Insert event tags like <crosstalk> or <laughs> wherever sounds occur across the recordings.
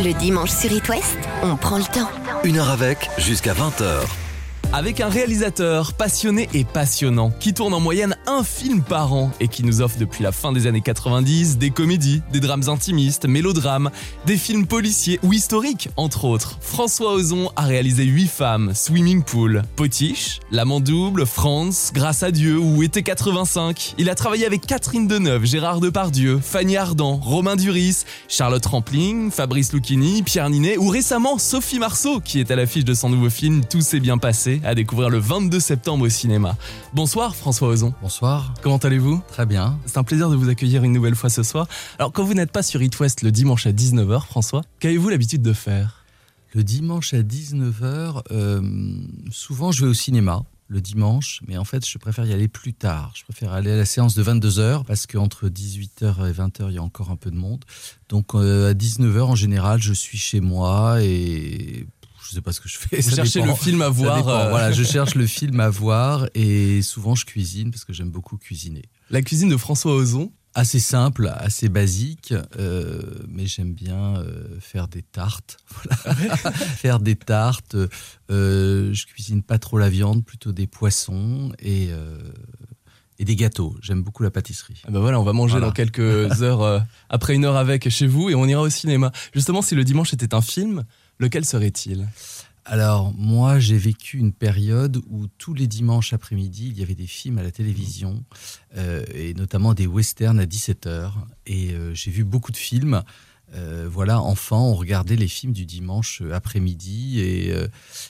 Le dimanche sur It West, on prend le temps. Une heure avec, jusqu'à 20h. Avec un réalisateur passionné et passionnant, qui tourne en moyenne un film par an et qui nous offre depuis la fin des années 90 des comédies, des drames intimistes, mélodrames, des films policiers ou historiques, entre autres. François Ozon a réalisé 8 femmes, Swimming Pool, Potiche, L'Amant Double, France, Grâce à Dieu ou Été 85. Il a travaillé avec Catherine Deneuve, Gérard Depardieu, Fanny Ardant, Romain Duris, Charlotte Rampling, Fabrice Lucchini, Pierre Ninet ou récemment Sophie Marceau qui est à l'affiche de son nouveau film Tout s'est bien passé à découvrir le 22 septembre au cinéma. Bonsoir François Ozon. Comment allez-vous? Très bien. C'est un plaisir de vous accueillir une nouvelle fois ce soir. Alors quand vous n'êtes pas sur It West le dimanche à 19h, François, qu'avez-vous l'habitude de faire? Le dimanche à 19h, euh, souvent je vais au cinéma le dimanche, mais en fait je préfère y aller plus tard. Je préfère aller à la séance de 22h parce qu'entre 18h et 20h il y a encore un peu de monde. Donc euh, à 19h en général je suis chez moi et je sais pas ce que je fais. Vous cherchez le film à voir. Euh... Voilà, je cherche le film à voir et souvent je cuisine parce que j'aime beaucoup cuisiner. La cuisine de François Ozon Assez simple, assez basique, euh, mais j'aime bien euh, faire des tartes. <laughs> Voilà. <laughs> faire des tartes. Je cuisine pas trop la viande, plutôt des poissons et et des gâteaux. J'aime beaucoup la pâtisserie. Ah ben voilà, on va manger voilà. dans quelques <laughs> heures, euh, après une heure avec chez vous, et on ira au cinéma. Justement, si le dimanche était un film, lequel serait-il? Alors moi j'ai vécu une période où tous les dimanches après-midi il y avait des films à la télévision euh, et notamment des westerns à 17h et euh, j'ai vu beaucoup de films. Euh, voilà, enfant, on regardait les films du dimanche après-midi et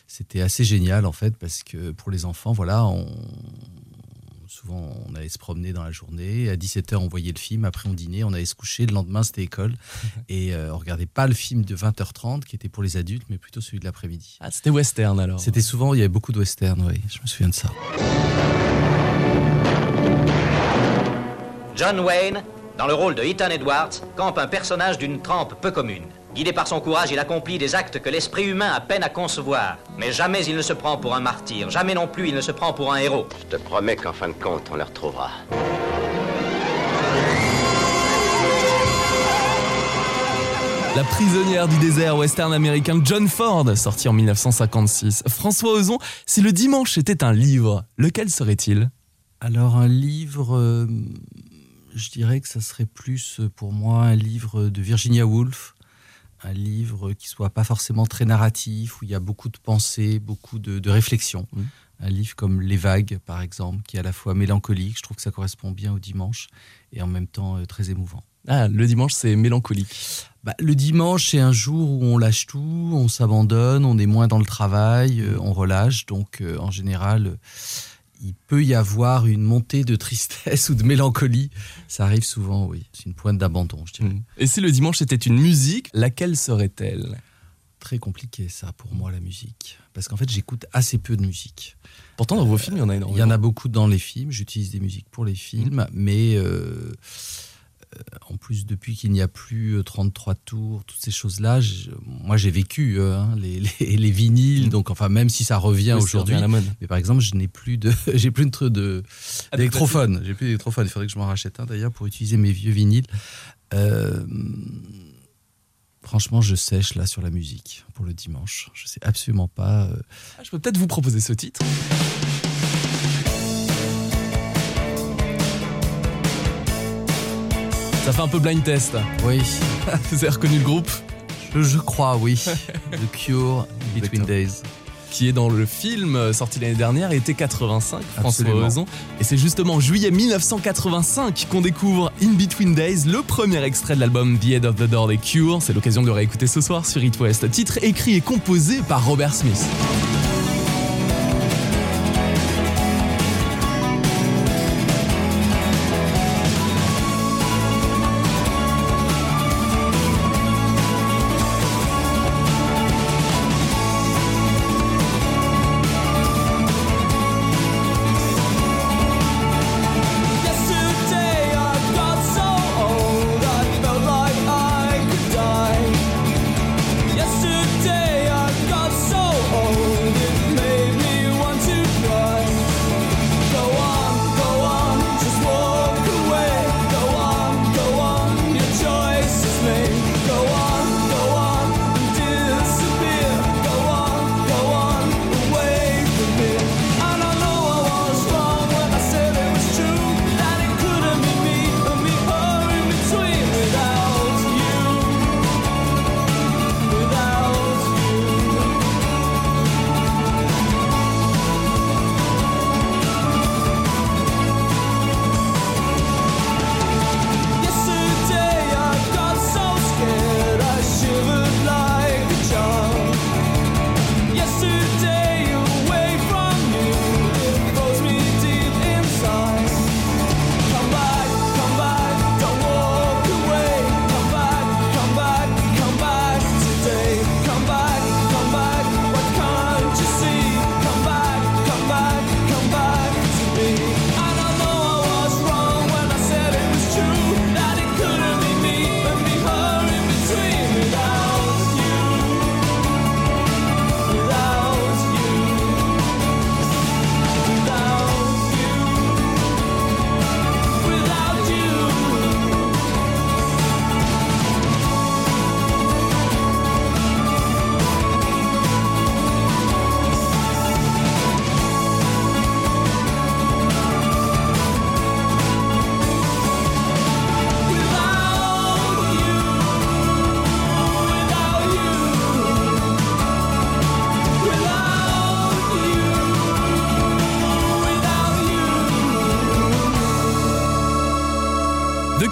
c'était assez génial en fait parce que pour les enfants, voilà, on, souvent on allait se promener dans la journée. À 17h, on voyait le film. Après, on dînait, on allait se coucher. Le lendemain, c'était école. <laughs> Et euh, on regardait pas le film de 20h30 qui était pour les adultes, mais plutôt celui de l'après-midi. Ah, c'était western alors C'était souvent, il y avait beaucoup de western, oui. Je me souviens de ça. John Wayne, dans le rôle de Ethan Edwards, campe un personnage d'une trempe peu commune. Guidé par son courage, il accomplit des actes que l'esprit humain a peine à concevoir. Mais jamais il ne se prend pour un martyr, jamais non plus il ne se prend pour un héros. Je te promets qu'en fin de compte, on le retrouvera. La prisonnière du désert western américain John Ford, sorti en 1956. François Ozon, si le dimanche était un livre, lequel serait-il? Alors un livre, euh, je dirais que ça serait plus pour moi un livre de Virginia Woolf un livre qui soit pas forcément très narratif, où il y a beaucoup de pensées, beaucoup de, de réflexions. Mmh. Un livre comme Les Vagues, par exemple, qui est à la fois mélancolique, je trouve que ça correspond bien au dimanche, et en même temps euh, très émouvant. Ah, le dimanche, c'est mélancolique. Bah, le dimanche, c'est un jour où on lâche tout, on s'abandonne, on est moins dans le travail, euh, on relâche. Donc, euh, en général, il peut y avoir une montée de tristesse <laughs> ou de mélancolie. Ça arrive souvent, oui. C'est une pointe d'abandon, je dirais. Et si le dimanche était une musique, laquelle serait-elle? Très compliqué, ça, pour moi, la musique. Parce qu'en fait, j'écoute assez peu de musique. Pourtant, dans vos films, il y en a énormément. Il y en a beaucoup dans les films. J'utilise des musiques pour les films, mmh. mais euh, en plus, depuis qu'il n'y a plus 33 tours, toutes ces choses-là, moi j'ai vécu hein, les, <laughs> les, les, vinyles, mmh. donc enfin même si ça revient oui, aujourd'hui, mais par exemple, je n'ai plus de, <laughs> j'ai plus de, de d'électrophone, j'ai plus d'électrophone. Il faudrait que je m'en rachète un d'ailleurs pour utiliser mes vieux vinyles. Euh, franchement, je sèche là sur la musique pour le dimanche. Je sais absolument pas. Euh... Ah, je peux peut-être vous proposer ce titre. Ça fait un peu blind test. Oui. <laughs> Vous avez reconnu le groupe je, je, crois, oui. <laughs> The Cure, Between Days. Qui est dans le film sorti l'année dernière, été 85, François Ozon. Et c'est justement en juillet 1985 qu'on découvre In Between Days, le premier extrait de l'album The Head of the Door des Cure. C'est l'occasion de le réécouter ce soir sur It West. Titre écrit et composé par Robert Smith.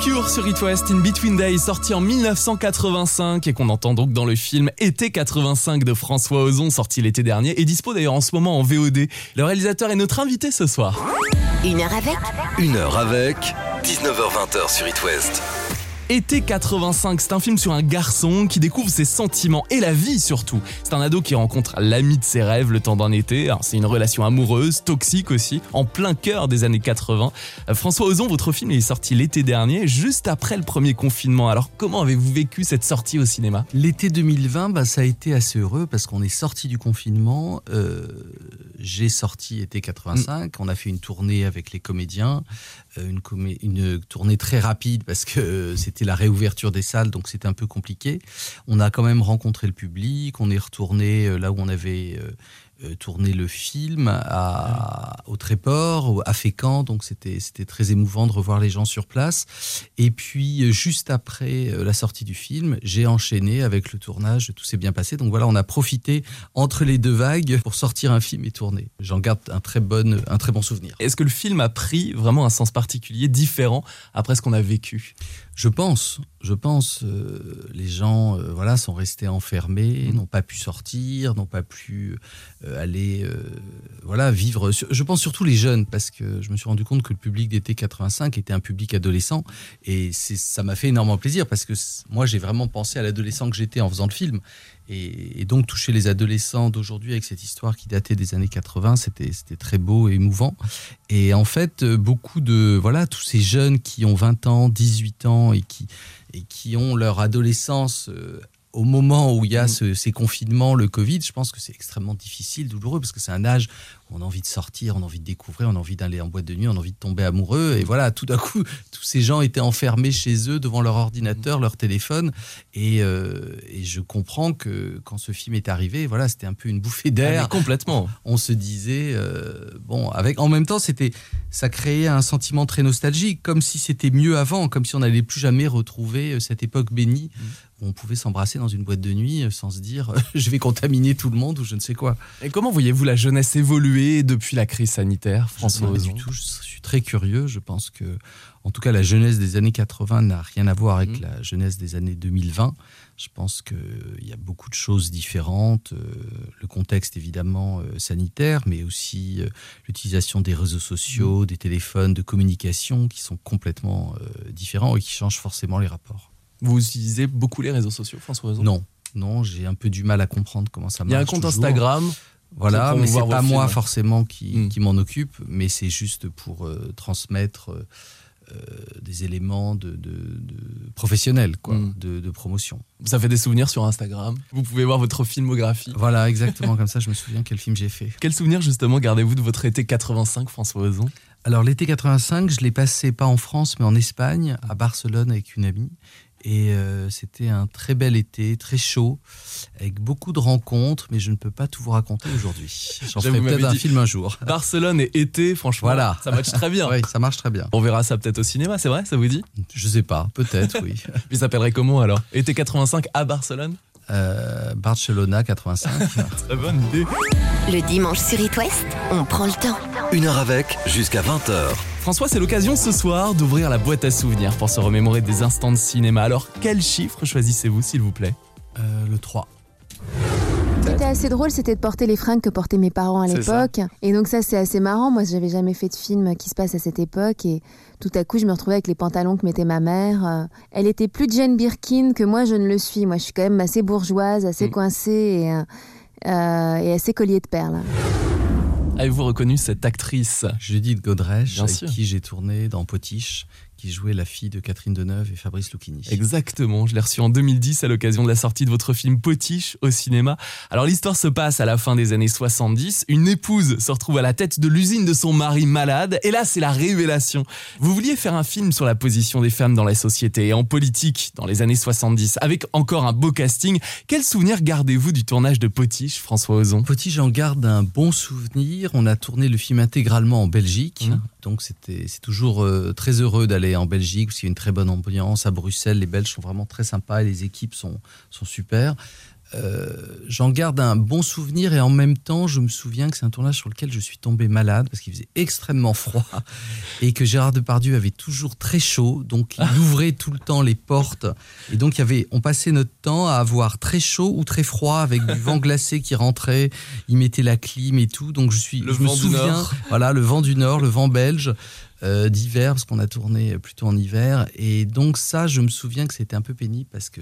Cure sur It West In Between Days, sorti en 1985 et qu'on entend donc dans le film Été 85 de François Ozon, sorti l'été dernier et dispo d'ailleurs en ce moment en VOD. Le réalisateur est notre invité ce soir. Une heure avec Une heure avec 19h20 sur It West. Été 85, c'est un film sur un garçon qui découvre ses sentiments et la vie surtout. C'est un ado qui rencontre l'ami de ses rêves le temps d'un été. C'est une relation amoureuse, toxique aussi, en plein cœur des années 80. Euh, François Ozon, votre film est sorti l'été dernier, juste après le premier confinement. Alors comment avez-vous vécu cette sortie au cinéma? L'été 2020, bah, ça a été assez heureux parce qu'on est sorti du confinement. euh, J'ai sorti été 85. On a fait une tournée avec les comédiens, une, comé- une tournée très rapide parce que euh, c'était la réouverture des salles, donc c'était un peu compliqué. On a quand même rencontré le public. On est retourné euh, là où on avait euh, euh, tourné le film à, au Tréport, à Fécamp, donc c'était très émouvant de revoir les gens sur place. Et puis euh, juste après euh, la sortie du film, j'ai enchaîné avec le tournage, tout s'est bien passé. Donc voilà, on a profité entre les deux vagues pour sortir un film et tourner. J'en garde un très bon un très bon souvenir. Est-ce que le film a pris vraiment un sens particulier, différent après ce qu'on a vécu? Je pense, je pense, euh, les gens, euh, voilà, sont restés enfermés, Mhm. n'ont pas pu sortir, n'ont pas pu euh, aller, voilà, vivre. Je pense surtout les jeunes, parce que je me suis rendu compte que le public d'été 85 était un public adolescent, et ça m'a fait énormément plaisir parce que moi, j'ai vraiment pensé à l'adolescent que j'étais en faisant le film, et, donc toucher les adolescents d'aujourd'hui avec cette histoire qui datait des années 80, c'était, c'était très beau et émouvant. Et en fait, euh, beaucoup de voilà, tous ces jeunes qui ont 20 ans, 18 ans et qui et qui ont leur adolescence euh, au moment où il y a ce- ces confinements, le Covid, je pense que c'est extrêmement difficile, douloureux, parce que c'est un âge où on a envie de sortir, on a envie de découvrir, on a envie d'aller en boîte de nuit, on a envie de tomber amoureux. Et voilà, tout d'un coup, tous ces gens étaient enfermés chez eux devant leur ordinateur, leur téléphone. Et, euh, et je comprends que quand ce film est arrivé, voilà, c'était un peu une bouffée Ah, d'air mais Complètement. on se disait euh, bon avec en même temps c'était ça créait un sentiment très nostalgique comme si c'était mieux avant comme si on n'allait plus jamais retrouver euh, cette époque bénie où on pouvait s'embrasser dans une boîte de nuit euh, sans se dire euh, <laughs> je vais contaminer tout le monde ou je ne sais quoi. Et comment voyez-vous la jeunesse évoluer depuis la crise sanitaire, je François Ozon du tout je suis très curieux je pense que en tout cas la jeunesse des années 80 n'a rien à voir avec Mhm. la jeunesse des années 2020 je pense qu'il y a beaucoup de choses différentes. euh, le contexte, évidemment, euh, sanitaire, mais aussi euh, l'utilisation des réseaux sociaux, des téléphones, de communication qui sont complètement différents et qui changent forcément les rapports. Vous utilisez beaucoup les réseaux sociaux, François Non, non, j'ai un peu du mal à comprendre comment ça marche. Il y a un compte toujours. Instagram. Voilà, mais c'est pas moi films. forcément qui, Mm. qui m'en occupe, mais c'est juste pour euh, transmettre euh, des éléments de, de- de professionnels, quoi, Mm. de, de promotion. Ça fait des souvenirs sur Instagram. Vous pouvez voir votre filmographie. Voilà, exactement comme ça, je me souviens quel film j'ai fait. <laughs> Quel souvenir justement gardez-vous de votre été 85, François Ozon? Alors l'été 85, je l'ai passé pas en France, mais en Espagne, à Barcelone avec une amie. Et euh, c'était un très bel été, très chaud, avec beaucoup de rencontres, mais je ne peux pas tout vous raconter aujourd'hui. J'en ferai peut-être un film un jour. Barcelone et été, franchement, Voilà. ça match très bien. <laughs> Oui, ça marche très bien. On verra ça peut-être au cinéma, c'est vrai, ça vous dit? Je sais pas, peut-être, oui. <laughs> Il s'appellerait comment alors? Été 85 à Barcelone? Euh, Barcelona 85. <laughs> Très bonne idée. Le dimanche sur It West, on prend le temps. Une heure avec jusqu'à 20h. François, c'est l'occasion ce soir d'ouvrir la boîte à souvenirs pour se remémorer des instants de cinéma. Alors, quel chiffre choisissez-vous, s'il vous plaît? Euh, le 3. Ce qui était assez drôle, c'était de porter les fringues que portaient mes parents à l'époque. Et donc ça, c'est assez marrant. Moi, j'avais jamais fait de film qui se passe à cette époque. Et tout à coup, je me retrouvais avec les pantalons que mettait ma mère. Euh, Elle était plus Jane Birkin que moi, je ne le suis. Moi, je suis quand même assez bourgeoise, assez Mm. coincée et, euh, et assez collier de perles. Avez-vous reconnu cette actrice? Judith Godrèche, avec qui j'ai tourné dans Potiche, qui jouait la fille de Catherine Deneuve et Fabrice Lucchini. Exactement, je l'ai reçue en 2010 à l'occasion de la sortie de votre film Potiche au cinéma. Alors l'histoire se passe à la fin des années 70, une épouse se retrouve à la tête de l'usine de son mari malade, et là c'est la révélation. Vous vouliez faire un film sur la position des femmes dans la société et en politique dans les années 70, avec encore un beau casting. Quel souvenir gardez-vous du tournage de Potiche, François Ozon? Petit, j'en garde un bon souvenir. On a tourné le film intégralement en Belgique. Mhm. Donc, c'était, c'est toujours euh, très heureux d'aller en Belgique parce qu'il y a une très bonne ambiance. À Bruxelles, les Belges sont vraiment très sympas et les équipes sont, sont super. euh, j'en garde un bon souvenir et en même temps, je me souviens que c'est un tournage sur lequel je suis tombé malade parce qu'il faisait extrêmement froid et que Gérard Depardieu avait toujours très chaud, donc il ouvrait tout le temps les portes et donc il y avait, on passait notre temps à avoir très chaud ou très froid avec du vent <laughs> glacé qui rentrait, il mettait la clim et tout, donc je suis, Le je me du souviens, Nord. voilà, le vent du Nord, le vent belge. Euh, d'hiver parce qu'on a tourné plutôt en hiver et donc ça je me souviens que c'était un peu pénible parce que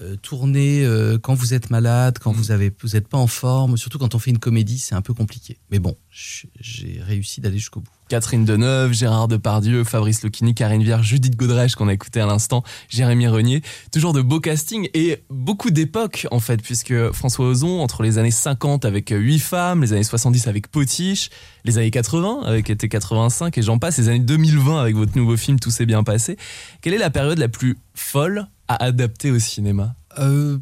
euh, tourner euh, quand vous êtes malade, quand Mm. vous avez, vous êtes pas en forme, surtout quand on fait une comédie, c'est un peu compliqué. Mais bon, j'ai réussi d'aller jusqu'au bout. Catherine Deneuve, Gérard Depardieu, Fabrice Lucchini, Karine Viard, Judith Godrèche qu'on a écouté à l'instant, Jérémy Renier. Toujours de beaux castings et beaucoup d'époques en fait, puisque François Ozon, entre les années 50 avec 8 femmes, les années 70 avec Potiche, les années 80 avec été 85 et j'en passe, les années 2020 avec votre nouveau film Tout s'est bien passé. Quelle est la période la plus folle à adapter au cinéma? Euh,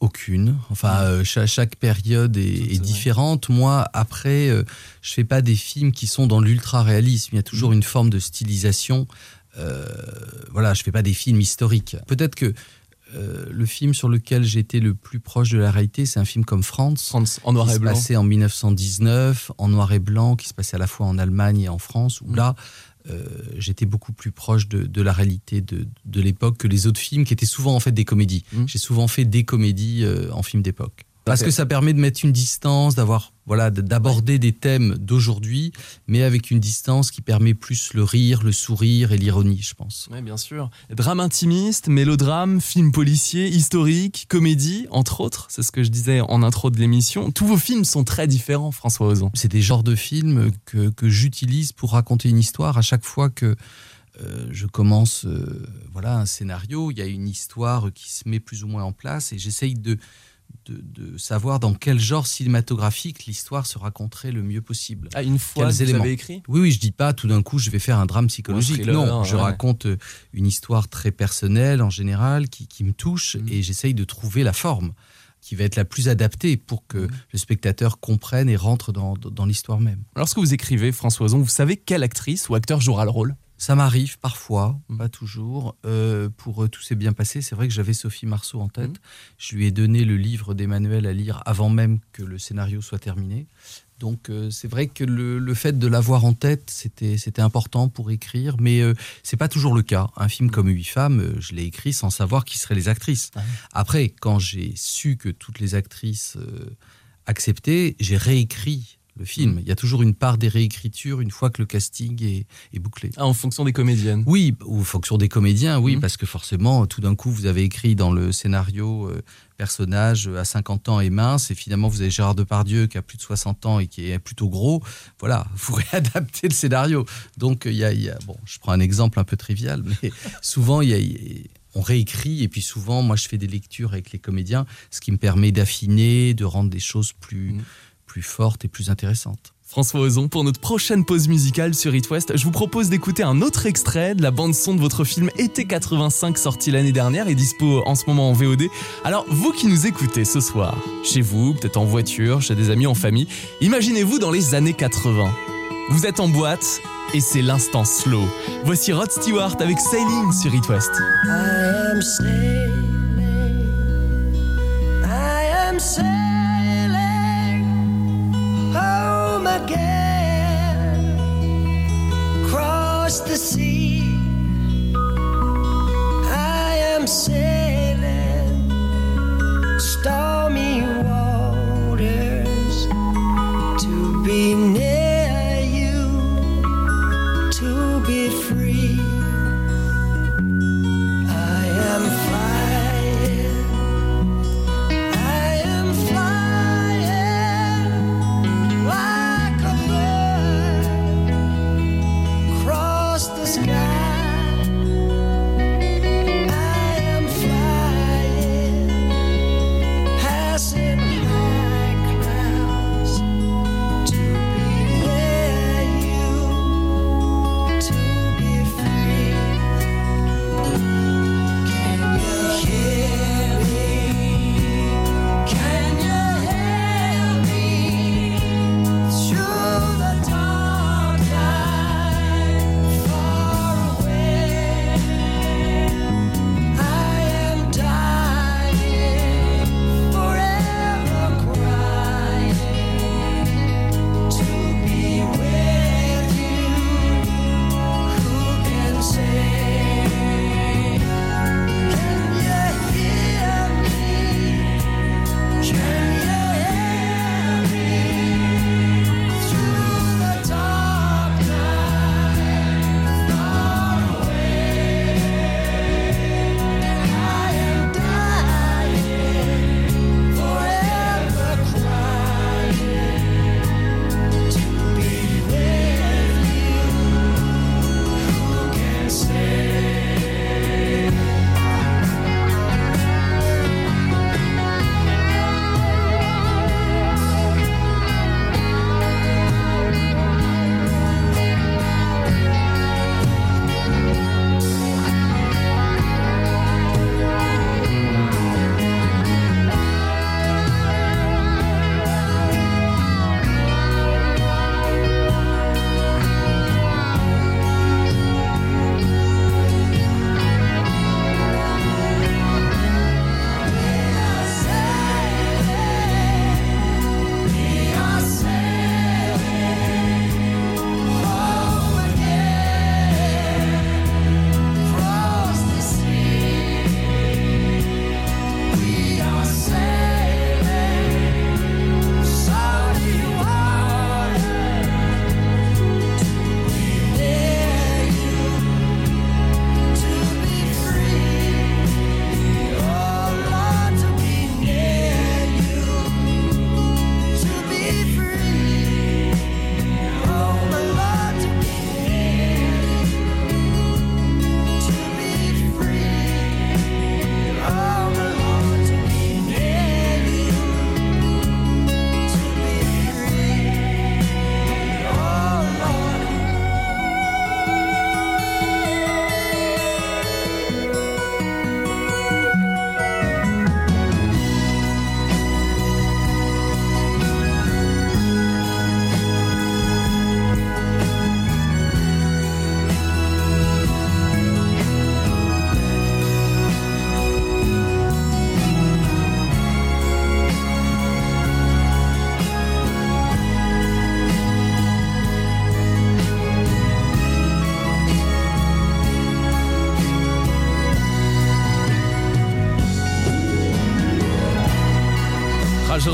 aucune. Enfin, euh, cha- chaque, période est, différente. Moi, après, euh, je fais pas des films qui sont dans l'ultra réalisme. Il y a toujours une forme de stylisation. Euh, voilà, je fais pas des films historiques. Peut-être que euh, le film sur lequel j'étais le plus proche de la réalité, c'est un film comme France. France, en noir qui et se blanc. passait en 1919, en noir et blanc, qui se passait à la fois en Allemagne et en France, où Mm. là, euh, j'étais beaucoup plus proche de, de la réalité de, de l'époque que les autres films, qui étaient souvent en fait des comédies. Mm. J'ai souvent fait des comédies euh, en film d'époque. Parce que ça permet de mettre une distance, d'avoir voilà, d'aborder des thèmes d'aujourd'hui, mais avec une distance qui permet plus le rire, le sourire et l'ironie, je pense. Oui, bien sûr. Drame intimiste, mélodrame, film policier, historique, comédie, entre autres. C'est ce que je disais en intro de l'émission. Tous vos films sont très différents, François Ozon. C'est des genres de films que, que j'utilise pour raconter une histoire à chaque fois que euh, je commence euh, voilà, un scénario. Il y a une histoire qui se met plus ou moins en place et j'essaye de, de, de savoir dans quel genre cinématographique l'histoire se raconterait le mieux possible. Ah, une fois Quels que vous éléments avez écrit? Oui, oui, je dis pas tout d'un coup je vais faire un drame psychologique. non, je ouais. raconte euh, une histoire très personnelle en général qui, qui me touche Mhm. et j'essaye de trouver la forme qui va être la plus adaptée pour que Mhm. le spectateur comprenne et rentre dans, dans l'histoire même. Lorsque vous écrivez, François Ozon, vous savez quelle actrice ou acteur jouera le rôle? Ça m'arrive parfois, pas toujours. Euh, pour euh, tout s'est bien passé, c'est vrai que j'avais Sophie Marceau en tête. Mhm. Je lui ai donné le livre d'Emmanuel à lire avant même que le scénario soit terminé. Donc euh, c'est vrai que le, le fait de l'avoir en tête, c'était c'était important pour écrire, mais euh, c'est pas toujours le cas. Un film comme Huit femmes, euh, je l'ai écrit sans savoir qui seraient les actrices. Ah. Après, quand j'ai su que toutes les actrices acceptaient, j'ai réécrit le film. Il y a toujours une part des réécritures une fois que le casting est, est bouclé. Ah, En fonction des comédiennes. Oui, ou en fonction des comédiens, oui, Mhm. parce que forcément, tout d'un coup, vous avez écrit dans le scénario euh, personnage euh, à 50 ans et mince, et finalement, vous avez Gérard Depardieu qui a plus de 60 ans et qui est plutôt gros. Voilà, <laughs> vous réadaptez le scénario. Donc, il y a, il y a- bon, je prends un exemple un peu trivial, mais <laughs> souvent, il y a- il y a- on réécrit, et puis souvent, moi, je fais des lectures avec les comédiens, ce qui me permet d'affiner, de rendre des choses plus, Mhm. Plus fortes et plus intéressantes. François Ozon, pour notre prochaine pause musicale sur It West, je vous propose d'écouter un autre extrait de la bande-son de votre film Été 85 sorti l'année dernière et dispo en ce moment en VOD. Alors, vous qui nous écoutez ce soir, chez vous, peut-être en voiture, chez des amis, en famille, imaginez-vous dans les années 80. Vous êtes en boîte et c'est l'instant slow. Voici Rod Stewart avec Sailing sur It West. I am sailing. I am sailing The sea. I am sailing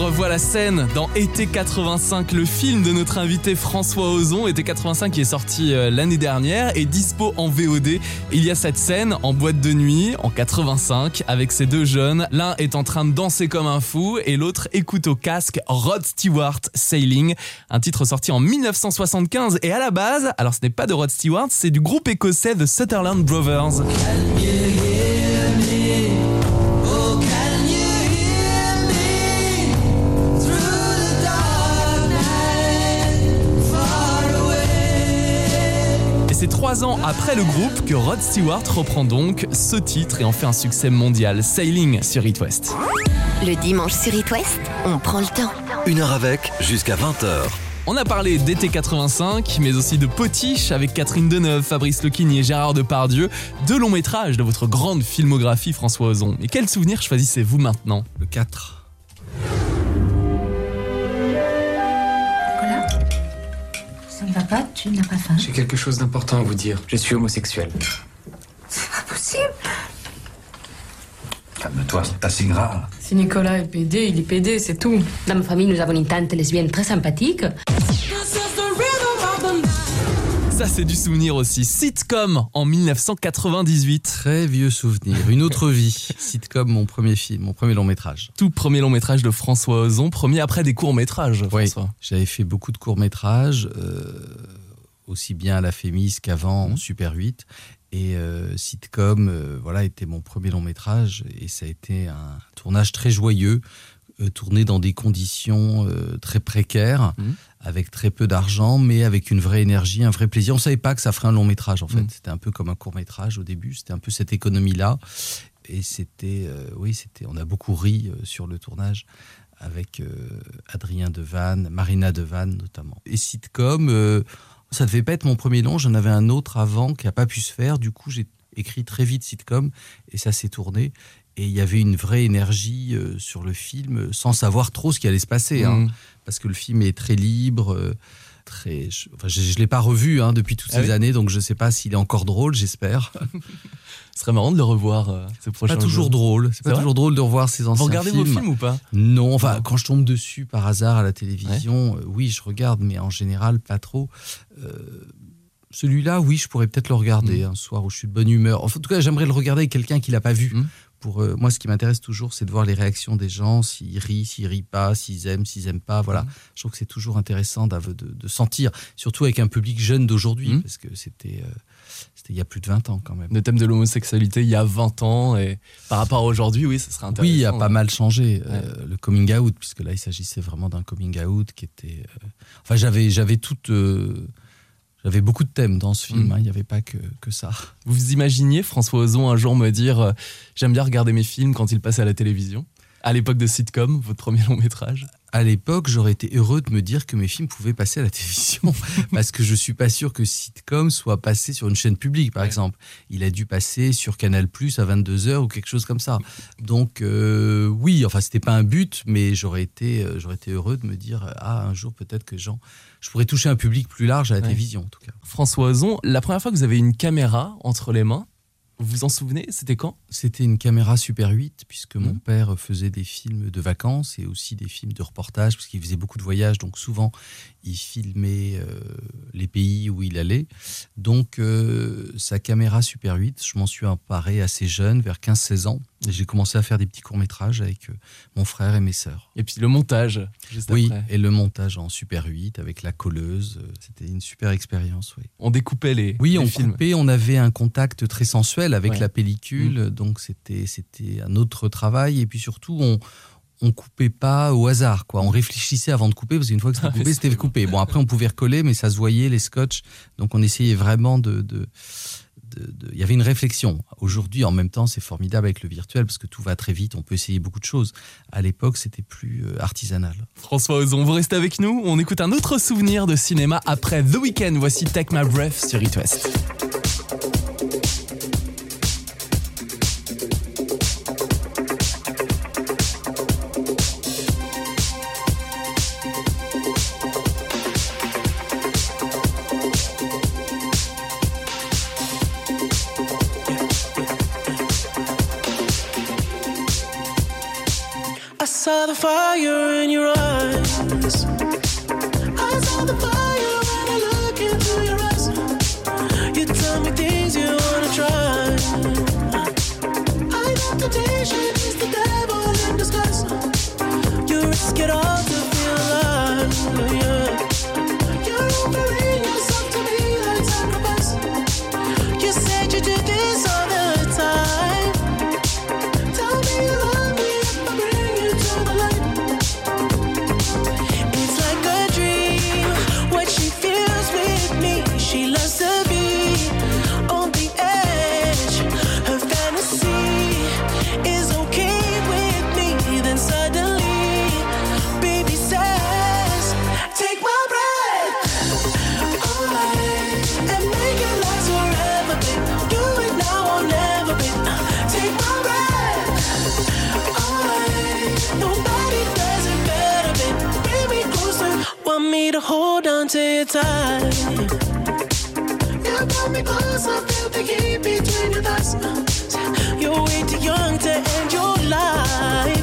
je revois la scène dans Été 85, le film de notre invité François Ozon. Été 85 qui est sorti euh, l'année dernière et dispo en VOD. Il y a cette scène en boîte de nuit en 85 avec ces deux jeunes. L'un est en train de danser comme un fou et l'autre écoute au casque Rod Stewart Sailing, un titre sorti en 1975 et à la base, alors ce n'est pas de Rod Stewart, c'est du groupe écossais The Sutherland Brothers. C'est trois ans après le groupe que Rod Stewart reprend donc ce titre et en fait un succès mondial, Sailing sur It West. Le dimanche sur It West, on prend le temps. Une heure avec, jusqu'à 20h. On a parlé d'été 85, mais aussi de Potiche avec Catherine Deneuve, Fabrice Lequigny et Gérard Depardieu, deux longs métrages de votre grande filmographie François Ozon. Et quel souvenir choisissez-vous maintenant? Le 4. Va pas Tu n'as pas faim J'ai quelque chose d'important à vous dire. Je suis homosexuel. C'est pas possible Calme-toi, c'est pas si grave. Si Nicolas est PD, il est PD, c'est tout. Dans ma famille, nous avons une tante lesbienne très sympathique. Ça c'est du souvenir aussi. Sitcom en 1998. Très vieux souvenir. Une autre vie. Sitcom, mon premier film, mon premier long métrage. Tout premier long métrage de François Ozon, premier après des courts métrages. Oui, j'avais fait beaucoup de courts métrages, aussi bien à la Fémis qu'avant en Super 8. Et euh, Sitcom, euh, voilà, était mon premier long métrage et ça a été un tournage très joyeux, euh, tourné dans des conditions euh, très précaires, Mhm. Avec très peu d'argent, mais avec une vraie énergie, un vrai plaisir. On savait pas que ça ferait un long métrage en fait. Mhm. C'était un peu comme un court métrage au début. C'était un peu cette économie-là. Et c'était, euh, oui, c'était. On a beaucoup ri euh, sur le tournage avec euh, Adrien Devanne, Marina Devanne notamment. Et sitcom, euh, ça devait pas être mon premier long. J'en avais un autre avant qui a pas pu se faire. Du coup, j'ai écrit très vite sitcom et ça s'est tourné. Et il y avait une vraie énergie euh, sur le film, sans savoir trop ce qui allait se passer, hein, Mhm. parce que le film est très libre. euh, Très, je, enfin, je, je l'ai pas revu hein, depuis toutes Ah ces oui années, donc je sais pas s'il est encore drôle. J'espère. <laughs> Ce serait marrant de le revoir euh, ce prochain Pas toujours jour. drôle. C'est pas toujours drôle de revoir ces Vous anciens regardez films. vos films ou pas? Non, enfin, quand je tombe dessus par hasard à la télévision, euh, oui, je regarde, mais en général, pas trop. Euh, Celui-là, oui, je pourrais peut-être le regarder Mm. un soir où je suis de bonne humeur. Enfin, en tout cas, j'aimerais le regarder avec quelqu'un qui l'a pas vu. Mm. Pour euh, moi, ce qui m'intéresse toujours, c'est de voir les réactions des gens, s'ils rient, s'ils rient pas, s'ils aiment, s'ils aiment pas. Voilà, Mm. je trouve que c'est toujours intéressant de, de sentir, surtout avec un public jeune d'aujourd'hui, Mm. parce que c'était euh, c'était il y a plus de 20 ans quand même. Le thème de l'homosexualité il y a 20 ans et par rapport à aujourd'hui, oui, ce serait intéressant. Oui, il a pas mal changé. euh, le coming out, puisque là, il s'agissait vraiment d'un coming out qui était. Enfin, j'avais, j'avais toute. Euh, J'avais beaucoup de thèmes dans ce film. Mm. hein, Il n'y avait pas que, que ça. Vous vous imaginiez François Ozon un jour me dire euh, j'aime bien regarder mes films quand ils passaient à la télévision? À l'époque de sitcom, votre premier long métrage? À l'époque, j'aurais été heureux de me dire que mes films pouvaient passer à la <laughs> télévision, parce que je suis pas sûr que sitcom soit passé sur une chaîne publique, par Ouais. exemple. Il a dû passer sur Canal Plus à 22 h ou quelque chose comme ça. Donc euh, oui, enfin c'était pas un but, mais j'aurais été, euh, j'aurais été heureux de me dire ah un jour peut-être que Jean, je pourrais toucher un public plus large à la Ouais. télévision en tout cas. François Ozon, la première fois que vous avez une caméra entre les mains, vous vous en souvenez C'était quand? C'était une caméra Super 8, puisque mon Mhm. père faisait des films de vacances et aussi des films de reportage, parce qu'il faisait beaucoup de voyages, donc souvent il filmait euh, les pays où il allait. Donc euh, sa caméra Super 8, je m'en suis emparé assez jeune, vers 15-16 ans, j'ai commencé à faire des petits courts-métrages avec euh, mon frère et mes sœurs. Et puis le montage, juste Oui, après. et le montage en Super 8 avec la colleuse, euh, c'était une super expérience, oui. On découpait les, Oui, les on films. coupait, on avait un contact très sensuel avec Ouais. Mm. la pellicule, donc c'était c'était un autre travail. Et puis surtout, on on coupait pas au hasard, quoi. On réfléchissait avant de couper parce qu'une fois que c'était Ah, coupé, c'était coupé. Bon, après, on pouvait recoller, mais ça se voyait les scotch. Donc, on essayait vraiment de. de il y avait une réflexion. Aujourd'hui, en même temps, c'est formidable avec le virtuel parce que tout va très vite. On peut essayer beaucoup de choses. À l'époque, c'était plus euh, artisanal. François Ozon, vous restez avec nous On écoute un autre souvenir de cinéma après The Weeknd. Voici Take My Breath sur It West. Hold on to you brought me closer, feel the heat between your thighs. You're way too young to end your life.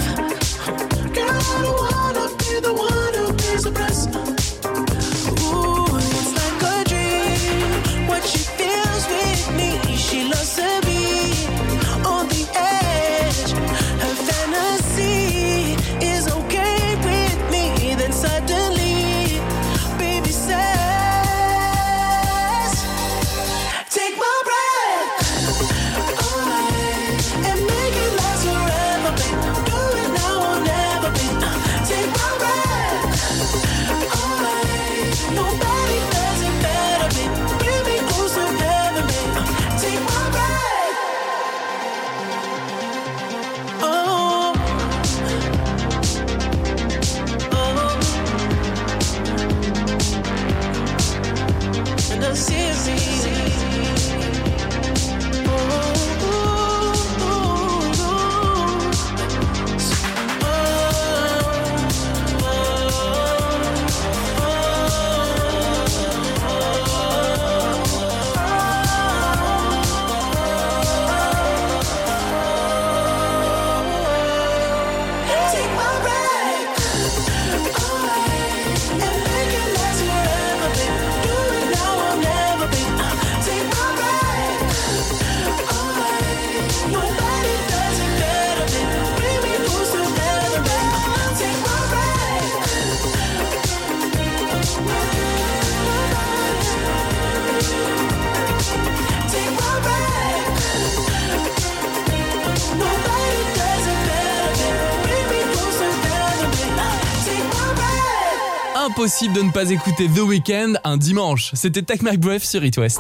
Impossible de ne pas écouter The Weeknd un dimanche. C'était Tech McBreath sur It West.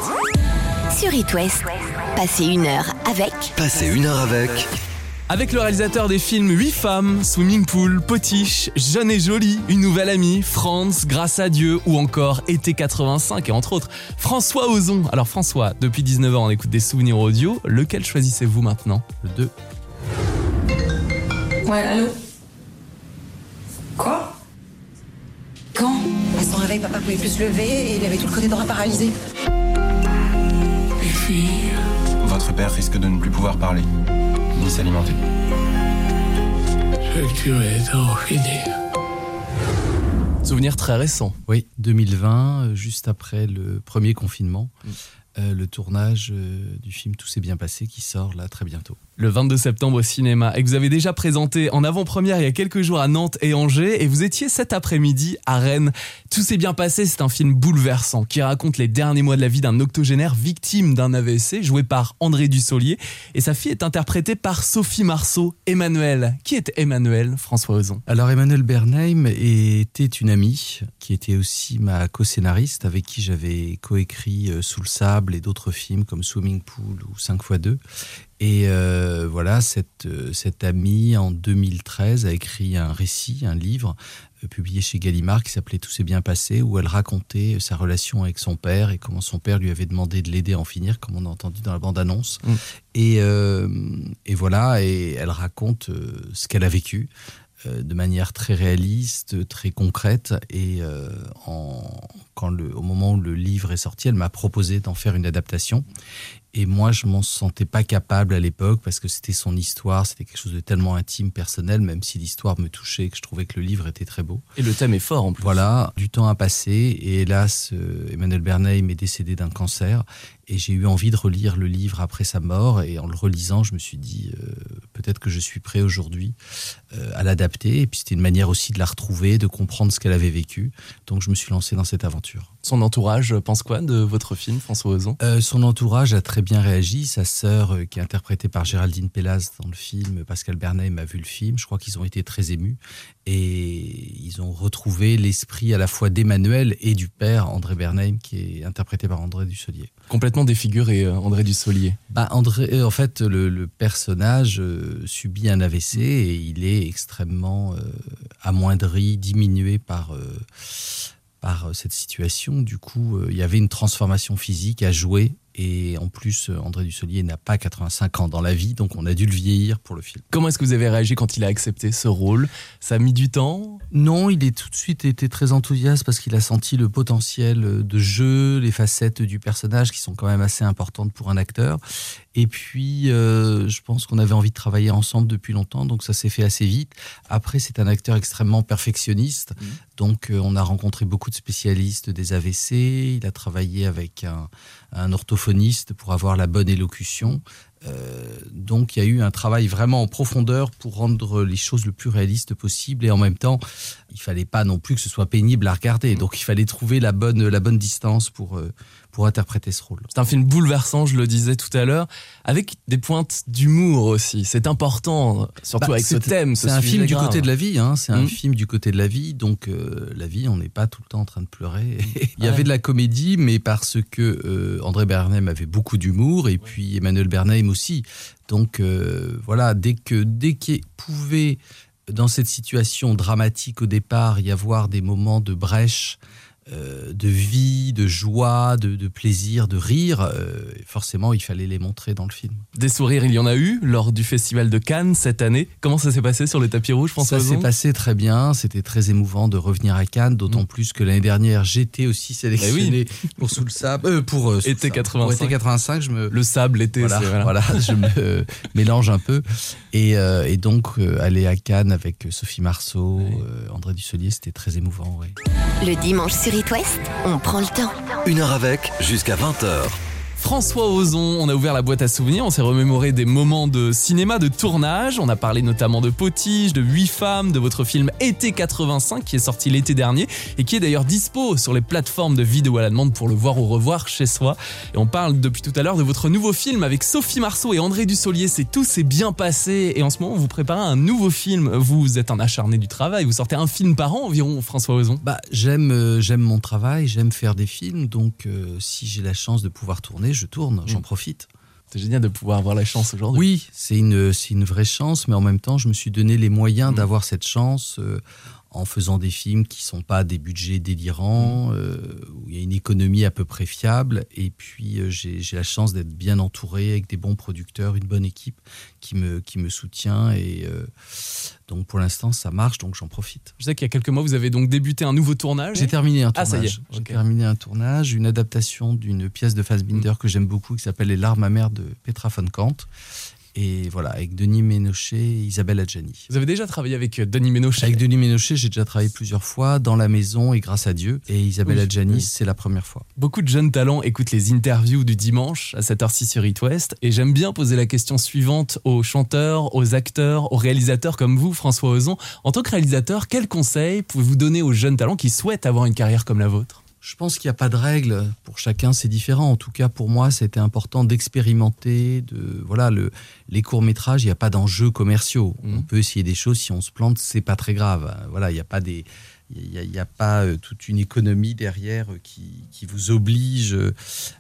Sur It West, passez une heure avec Passez une heure avec Avec le réalisateur des films 8 femmes, Swimming Pool, Potiche, Jeune et Jolie, Une Nouvelle Amie, France, Grâce à Dieu ou encore Été 85 et entre autres François Ozon. Alors François, depuis 19 ans on écoute des souvenirs audio, lequel choisissez-vous maintenant? Le 2. Ouais, allô? Quoi? Quand À son réveil, papa pouvait plus se lever et il avait tout le côté droit paralysé. Les filles. Votre père risque de ne plus pouvoir parler, ni s'alimenter. Le curé est en fini. Souvenir très récent. Oui, 2020, euh, juste après le premier confinement, euh, le tournage euh, du film Tout s'est bien passé qui sort là très bientôt. Le 22 septembre au cinéma et que vous avez déjà présenté en avant-première il y a quelques jours à Nantes et Angers et vous étiez cet après-midi à Rennes. Tout s'est bien passé, c'est un film bouleversant qui raconte les derniers mois de la vie d'un octogénaire victime d'un AVC joué par André Dussolier et sa fille est interprétée par Sophie Marceau, Emmanuel. Qui est Emmanuel, François Ozon? Alors Emmanuel Bernheim était une amie qui était aussi ma co-scénariste avec qui j'avais coécrit euh, Sous le sable et d'autres films comme Swimming Pool ou 5x2. Et euh, voilà, cette, euh, cette amie en 2013 a écrit un récit, un livre euh, publié chez Gallimard qui s'appelait Tout s'est bien passé, où elle racontait sa relation avec son père et comment son père lui avait demandé de l'aider à en finir, comme on a entendu dans la bande-annonce. Mm. Et, euh, et voilà, et elle raconte ce qu'elle a vécu de manière très réaliste, très concrète. Et euh, en, quand le, au moment où le livre est sorti, elle m'a proposé d'en faire une adaptation. Et moi, je m'en sentais pas capable à l'époque parce que c'était son histoire, c'était quelque chose de tellement intime, personnel, même si l'histoire me touchait et que je trouvais que le livre était très beau. Et le thème est fort en plus. Voilà, du temps a passé et hélas, euh, Emmanuel Bernheim est décédé d'un cancer et j'ai eu envie de relire le livre après sa mort et en le relisant, je me suis dit euh, peut-être que je suis prêt aujourd'hui euh, à l'adapter et puis c'était une manière aussi de la retrouver, de comprendre ce qu'elle avait vécu. Donc je me suis lancé dans cette aventure. Son entourage pense quoi de votre film, François Ozon? Euh, son entourage a très bien réagi. Sa sœur, euh, qui est interprétée par Géraldine Pellas dans le film, Pascal Bernheim a vu le film. Je crois qu'ils ont été très émus et ils ont retrouvé l'esprit à la fois d'Emmanuel et du père André Bernheim, qui est interprété par André Dussolier. Complètement défiguré, euh, André Dussolier. Bah, André, euh, en fait, le, le personnage subit un AVC et il est extrêmement euh, amoindri, diminué par, euh, par cette situation. Du coup, euh, il y avait une transformation physique à jouer. Et en plus, André Dussolier n'a pas 85 ans dans la vie, donc on a dû le vieillir pour le film. Comment est-ce que vous avez réagi quand il a accepté ce rôle? Ça a mis du temps? Non, il est tout de suite été très enthousiaste parce qu'il a senti le potentiel de jeu, les facettes du personnage qui sont quand même assez importantes pour un acteur. Et puis, euh, je pense qu'on avait envie de travailler ensemble depuis longtemps, donc ça s'est fait assez vite. Après, c'est un acteur extrêmement perfectionniste, donc euh, on a rencontré beaucoup de spécialistes des AVC. Il a travaillé avec un, un orthophoniste pour avoir la bonne élocution. Euh, donc il y a eu un travail vraiment en profondeur pour rendre les choses le plus réalistes possible et en même temps il fallait pas non plus que ce soit pénible à regarder donc il fallait trouver la bonne la bonne distance pour euh, pour interpréter ce rôle. C'est un film bouleversant, je le disais tout à l'heure, avec des pointes d'humour aussi. C'est important, surtout Bah, avec ce c'est- thème. ce C'est un film du côté de la vie, hein. c'est un Mm. film du côté de la vie, donc euh, la vie, on n'est pas tout le temps en train de pleurer. <laughs> Il y Ouais. avait de la comédie, mais parce que euh, André Bernheim avait beaucoup d'humour et puis Emmanuel Bernheim aussi. Donc euh, voilà, dès que dès qu'il pouvait dans cette situation dramatique au départ y avoir des moments de brèche. Euh, de vie, de joie, de, de plaisir, de rire, euh, forcément il fallait les montrer dans le film. Des sourires, il y en a eu lors du festival de Cannes cette année. Comment ça s'est passé sur le tapis rouge, François Ça s'est passé très bien. C'était très émouvant de revenir à Cannes, d'autant plus que l'année dernière, j'étais aussi sélectionné pour Sous le sable, euh, pour euh, Sous le Été sable. 85. Pour été 85. Je me Le sable, l'été, voilà, c'est voilà. voilà, je me <laughs> mélange un peu. Et, euh, et donc euh, aller à Cannes avec Sophie Marceau, euh, André Dussolier, c'était très émouvant. ouais. Le dimanche sur On prend le temps. Une heure avec, jusqu'à 20h. François Ozon, on a ouvert la boîte à souvenirs, on s'est remémoré des moments de cinéma, de tournage, on a parlé notamment de Potige, de 8 femmes, de votre film Été 85 qui est sorti l'été dernier et qui est d'ailleurs dispo sur les plateformes de vidéo à la demande pour le voir ou revoir chez soi. Et on parle depuis tout à l'heure de votre nouveau film avec Sophie Marceau et André Dussolier, c'est tout s'est bien passé et en ce moment vous préparez un nouveau film, vous êtes un acharné du travail, vous sortez un film par an environ François Ozon. Bah, j'aime euh, j'aime mon travail, j'aime faire des films, donc euh, si j'ai la chance de pouvoir tourner, je tourne, j'en Mm. profite. C'est génial de pouvoir avoir la chance aujourd'hui. Oui, c'est une, une vraie chance, mais en même temps, je me suis donné les moyens Mm. d'avoir cette chance euh, en faisant des films qui sont pas des budgets délirants, Mm. euh, où il y a une économie à peu près fiable, et puis euh, j'ai la chance d'être bien entouré avec des bons producteurs, une bonne équipe qui me, qui me soutient, et euh, donc pour l'instant, ça marche, donc j'en profite. Je sais qu'il y a quelques mois vous avez donc débuté un nouveau tournage. J'ai terminé un Ah, tournage. ça y est, J'ai terminé un tournage, une adaptation d'une pièce de Fassbinder que j'aime beaucoup, qui s'appelle Les larmes amères de Petra von Kant. Et voilà, avec Denis Ménochet et Isabelle Adjani. Vous avez déjà travaillé avec euh, Denis Ménochet. Avec Denis Ménochet, j'ai déjà travaillé plusieurs fois dans la maison et grâce à Dieu. Et Isabelle Oui, Adjani, oui. c'est la première fois. Beaucoup de jeunes talents écoutent les interviews du dimanche à cette heure-ci sur It West et j'aime bien poser la question suivante aux chanteurs, aux acteurs, aux réalisateurs comme vous, François Ozon. En tant que réalisateur, quels conseils pouvez-vous donner aux jeunes talents qui souhaitent avoir une carrière comme la vôtre? Je pense qu'il n'y a pas de règle. Pour chacun, c'est différent. En tout cas, pour moi, c'était important d'expérimenter. De voilà, le, les courts métrages, il n'y a pas d'enjeux commerciaux. On peut essayer des choses. Si on se plante, c'est pas très grave. Voilà, il n'y a pas des il n'y a, pas euh, toute une économie derrière euh, qui, qui vous oblige euh,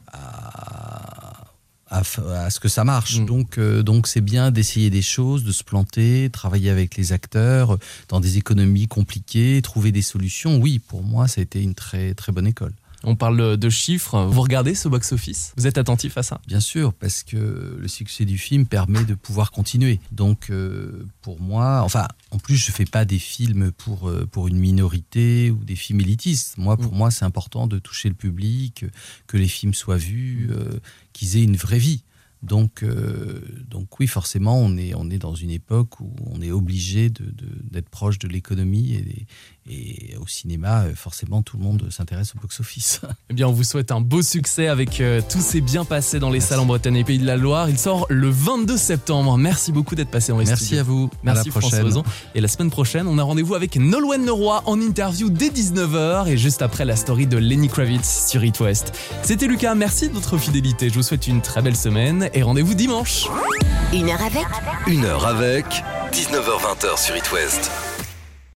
à, à, à ce que ça marche. Mhm. Donc, euh, donc c'est bien d'essayer des choses, de se planter, travailler avec les acteurs euh, dans des économies compliquées, trouver des solutions. Oui, pour moi, ça a été une très très bonne école. On parle de chiffres. Vous regardez ce box-office? Vous êtes attentif à ça? Bien sûr, parce que le succès du film permet de pouvoir continuer. Donc, euh, pour moi, enfin, en plus, je fais pas des films pour, euh, pour une minorité ou des films élitistes. Moi, pour moi, c'est important de toucher le public, que les films soient vus, euh, qu'ils aient une vraie vie. Donc, euh, donc oui, forcément, on est, on est dans une époque où on est obligé de- de- d'être proche de l'économie et, et au cinéma, euh, forcément, tout le monde s'intéresse au box-office. <laughs> Eh bien, on vous souhaite un beau succès avec euh, tous ces bien passés dans les salles en Bretagne et Pays de la Loire. Il sort le 22 septembre. Merci beaucoup d'être passé dans les Merci studios. à vous. À Merci la François prochaine. Ozon. Et la semaine prochaine, on a rendez-vous avec Nolwenn Leroy en interview dès 19h et juste après la story de Lenny Kravitz sur It West. C'était Lucas, merci de votre fidélité. Je vous souhaite une très belle semaine et rendez-vous dimanche. Une heure avec Une heure avec 19h20 sur It West.